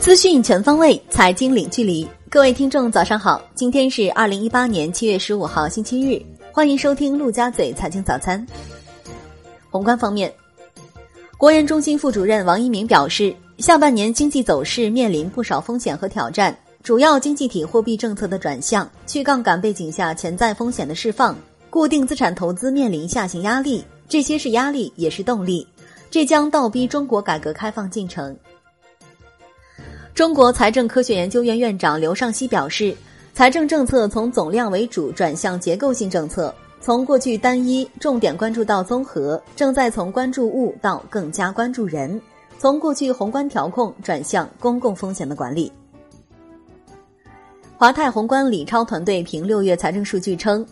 资讯全方位，财经零距离。各位听众，早上好！今天是二零一八年七月十五号，星期日。欢迎收听陆家嘴财经早餐。宏观方面，国研中心副主任王一鸣表示，下半年经济走势面临不少风险和挑战，主要经济体货币政策的转向、去杠杆背景下潜在风险的释放、固定资产投资面临下行压力，这些是压力，也是动力，这将倒逼中国改革开放进程。中国财政科学研究院院长刘尚希表示，财政政策从总量为主转向结构性政策，从过去单一重点关注到综合，正在从关注物到更加关注人，从过去宏观调控转向公共风险的管理。华泰宏观李超团队评六月财政数据称，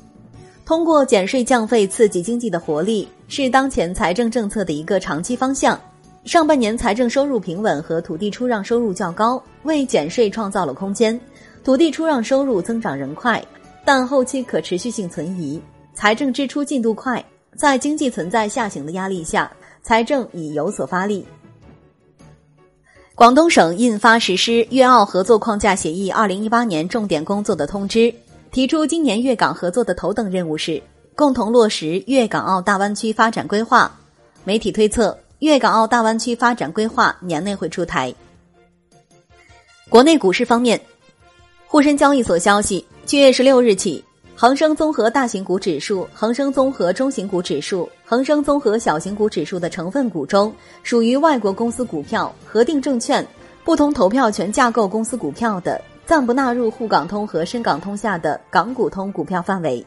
通过减税降费刺激经济的活力，是当前财政政策的一个长期方向。上半年财政收入平稳和土地出让收入较高，为减税创造了空间。土地出让收入增长仍快，但后期可持续性存疑。财政支出进度快，在经济存在下行的压力下，财政已有所发力。广东省印发实施粤澳合作框架协议二零一八年重点工作的通知，提出今年粤港合作的头等任务是共同落实粤港澳大湾区发展规划。媒体推测。粤港澳大湾区发展规划年内会出台。国内股市方面，沪深交易所消息，七月十六日起，恒生综合大型股指数、恒生综合中型股指数、恒生综合小型股指数的成分股中，属于外国公司股票、核定证券、不同投票权架构公司股票的，暂不纳入沪港通和深港通下的港股通股票范围。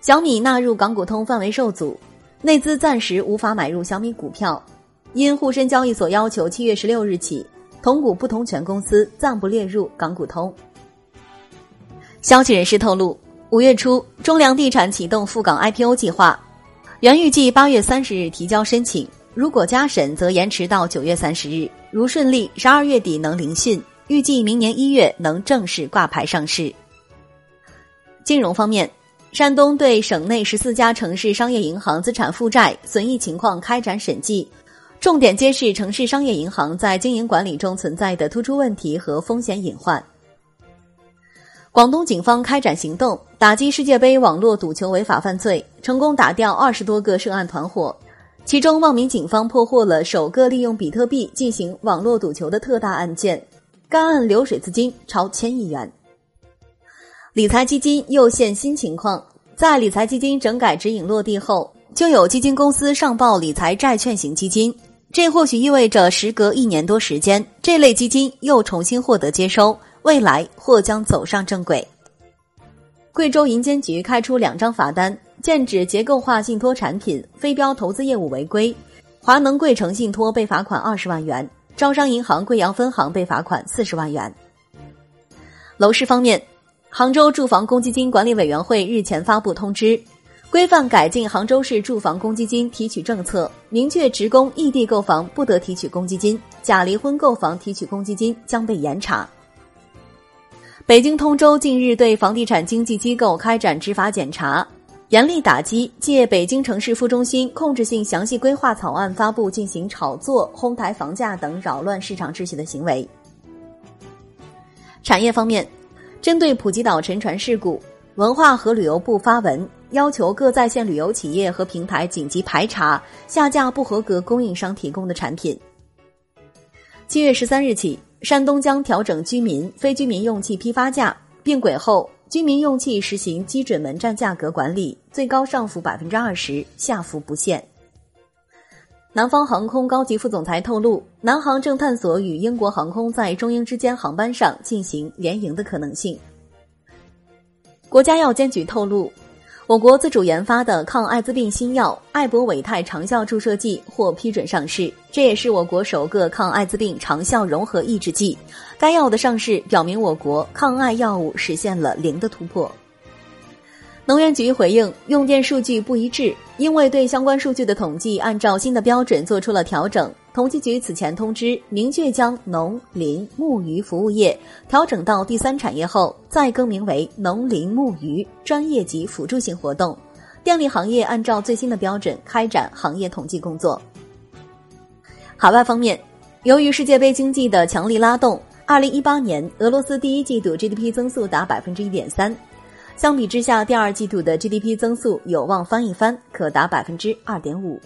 小米纳入港股通范围受阻。内资暂时无法买入小米股票，因沪深交易所要求七月十六日起，同股不同权公司暂不列入港股通。消息人士透露，五月初中粮地产启动赴港 IPO 计划，原预计八月三十日提交申请，如果加审则延迟到九月三十日，如顺利，十二月底能聆讯，预计明年一月能正式挂牌上市。金融方面。山东对省内十四家城市商业银行资产负债损益情况开展审计，重点揭示城市商业银行在经营管理中存在的突出问题和风险隐患。广东警方开展行动，打击世界杯网络赌球违法犯罪，成功打掉二十多个涉案团伙，其中茂名警方破获了首个利用比特币进行网络赌球的特大案件，该案流水资金超千亿元。理财基金又现新情况，在理财基金整改指引落地后，就有基金公司上报理财债券型基金，这或许意味着时隔一年多时间，这类基金又重新获得接收，未来或将走上正轨。贵州银监局开出两张罚单，剑指结构化信托产品非标投资业务违规，华能贵城信托被罚款二十万元，招商银行贵阳分行被罚款四十万元。楼市方面。杭州住房公积金管理委员会日前发布通知，规范改进杭州市住房公积金提取政策，明确职工异地购房不得提取公积金，假离婚购房提取公积金将被严查。北京通州近日对房地产经纪机构开展执法检查，严厉打击借北京城市副中心控制性详细规划草案发布进行炒作、哄抬房价等扰乱市场秩序的行为。产业方面。针对普吉岛沉船事故，文化和旅游部发文要求各在线旅游企业和平台紧急排查下架不合格供应商提供的产品。七月十三日起，山东将调整居民、非居民用气批发价，并轨后，居民用气实行基准门站价格管理，最高上浮百分之二十，下浮不限。南方航空高级副总裁透露，南航正探索与英国航空在中英之间航班上进行联营的可能性。国家药监局透露，我国自主研发的抗艾滋病新药艾博韦泰长效注射剂获批准上市，这也是我国首个抗艾滋病长效融合抑制剂。该药的上市表明，我国抗艾药物实现了零的突破。能源局回应用电数据不一致，因为对相关数据的统计按照新的标准做出了调整。统计局此前通知，明确将农林牧渔服务业调整到第三产业后，再更名为农林牧渔专业及辅助性活动。电力行业按照最新的标准开展行业统计工作。海外方面，由于世界杯经济的强力拉动，二零一八年俄罗斯第一季度 GDP 增速达百分之一点三，相比之下，第二季度的 GDP 增速有望翻一番，可达百分之二点五。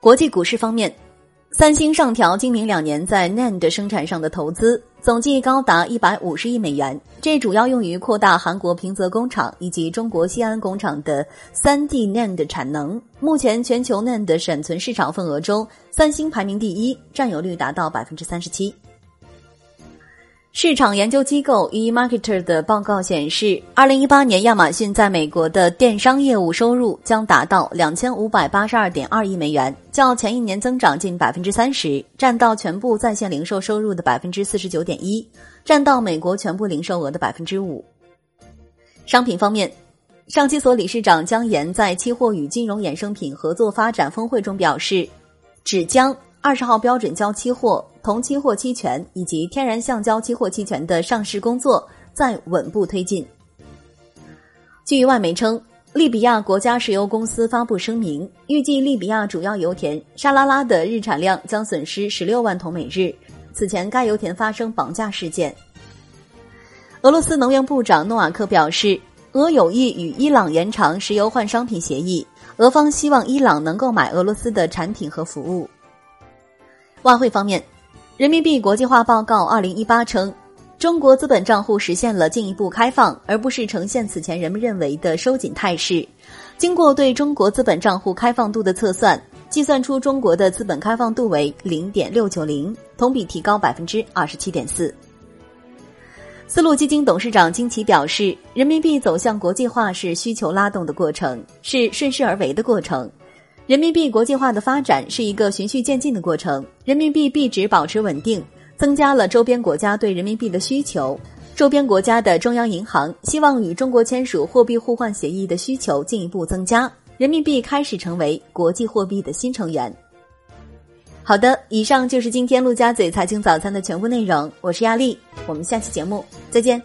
国际股市方面。三星上调今明两年在 NAND 生产上的投资，总计高达一百五十亿美元。这主要用于扩大韩国平泽工厂以及中国西安工厂的三 D NAND 产能。目前全球 NAND 闪存市场份额中，三星排名第一，占有率达到百分之三十七。市场研究机构 eMarketer 的报告显示，二零一八年亚马逊在美国的电商业务收入将达到两千五百八十二点二亿美元，较前一年增长近百分之三十，占到全部在线零售收入的百分之四十九点一，占到美国全部零售额的百分之五。商品方面，上期所理事长江岩在期货与金融衍生品合作发展峰会中表示，纸浆。二十号标准胶期货、铜期货期权以及天然橡胶期货期权的上市工作在稳步推进。据外媒称，利比亚国家石油公司发布声明，预计利比亚主要油田沙拉拉的日产量将损失十六万桶每日。此前，该油田发生绑架事件。俄罗斯能源部长诺瓦克表示，俄有意与伊朗延长石油换商品协议，俄方希望伊朗能购买俄罗斯的产品和服务。外汇方面，人民币国际化报告二零一八称，中国资本账户实现了进一步开放，而不是呈现此前人们认为的收紧态势。经过对中国资本账户开放度的测算，计算出中国的资本开放度为零点六九零，同比提高百分之二十七点四。丝路基金董事长金奇表示，人民币走向国际化是需求拉动的过程，是顺势而为的过程。人民币国际化的发展是一个循序渐进的过程，人民币币值保持稳定，增加了周边国家对人民币的需求。周边国家的中央银行希望与中国签署货币互换协议的需求进一步增加，人民币开始成为国际货币的新成员。好的，以上就是今天陆家嘴财经早餐的全部内容，我是亚丽，我们下期节目再见。